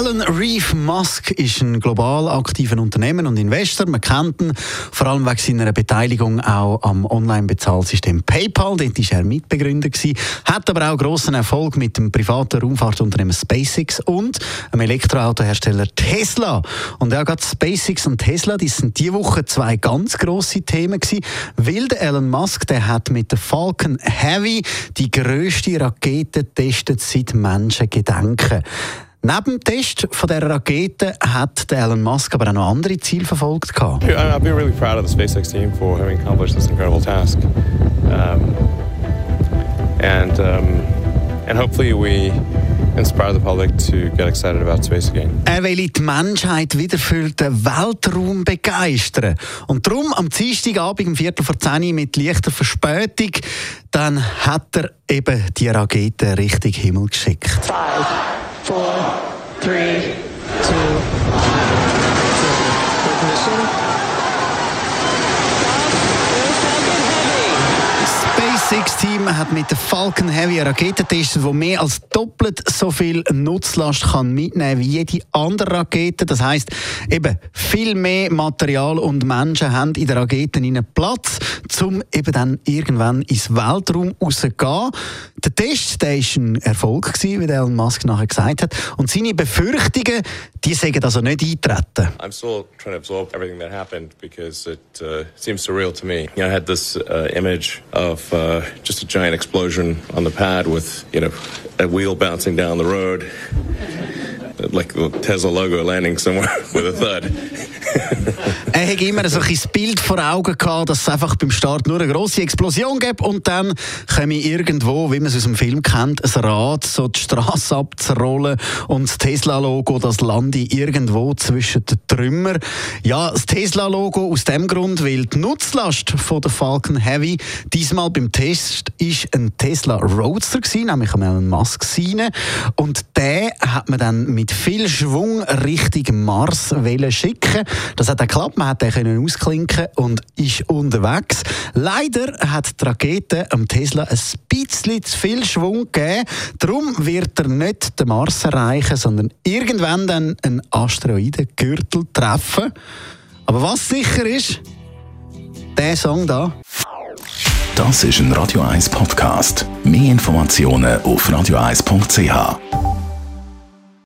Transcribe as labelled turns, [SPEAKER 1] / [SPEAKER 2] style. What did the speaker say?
[SPEAKER 1] Alan Reeve Musk ist ein global aktiver Unternehmer und Investor. Man kennt ihn vor allem wegen seiner Beteiligung auch am Online-Bezahlsystem PayPal. Dort war er Mitbegründer. Gewesen. Hat aber auch grossen Erfolg mit dem privaten Raumfahrtunternehmen SpaceX und dem Elektroautohersteller Tesla. Und ja, gerade SpaceX und Tesla, das sind diese Woche zwei ganz grosse Themen gewesen, weil der Elon Musk, der hat mit der Falcon Heavy die grösste Rakete getestet seit Menschengedenken. Neben dem Test von dieser Rakete hat Elon Musk aber auch noch andere Ziele verfolgt.
[SPEAKER 2] I've been really proud of the SpaceX team for having accomplished this incredible task. Um, and, um, and hopefully we inspire the public to get excited about space again.
[SPEAKER 1] Er will die Menschheit wieder für den Weltraum begeistern. Und darum am Dienstagabend um Viertel vor zehn mit leichter Verspätung, dann hat er eben die Rakete Richtung Himmel geschickt.
[SPEAKER 3] Five four, three,
[SPEAKER 1] SpaceX-Team hat mit der Falcon Heavy Rakete getestet, die mehr als doppelt so viel Nutzlast kann mitnehmen wie jede andere Rakete. Das heißt, eben viel mehr Material und Menschen haben in der Rakete einen Platz, um eben dann irgendwann ins Weltraum rauszugehen. Der Test der ist ein Erfolg wie Elon Musk nachher gesagt hat. Und seine Befürchtungen, die sagen also nicht eintreten.
[SPEAKER 2] I'm still trying to absorb everything that happened because it uh, seems surreal to me. You know, I had this uh, image of uh, just a giant explosion on the pad with, you know, a wheel bouncing down the road, like the Tesla logo landing somewhere with a thud.
[SPEAKER 1] er hat immer so ein Bild vor Augen gehabt, dass es einfach beim Start nur eine grosse Explosion gibt und dann komme ich irgendwo, wie man es aus dem Film kennt, ein Rad so die Straße abzurollen und das Tesla-Logo, das lande irgendwo zwischen den Trümmern. Ja, das Tesla-Logo aus dem Grund, weil die Nutzlast von der Falcon Heavy diesmal beim Test ist ein Tesla Roadster gewesen, nämlich ein Musk seine. Und der hat man dann mit viel Schwung Richtung Mars schicken das hat geklappt, man hat den ausklinken und ist unterwegs. Leider hat die Rakete am Tesla ein bisschen zu viel Schwung gegeben. Darum wird er nicht den Mars erreichen, sondern irgendwann dann einen Asteroidengürtel treffen. Aber was sicher ist, der Song da.
[SPEAKER 4] Das ist ein Radio 1 Podcast. Mehr Informationen auf radio1.ch.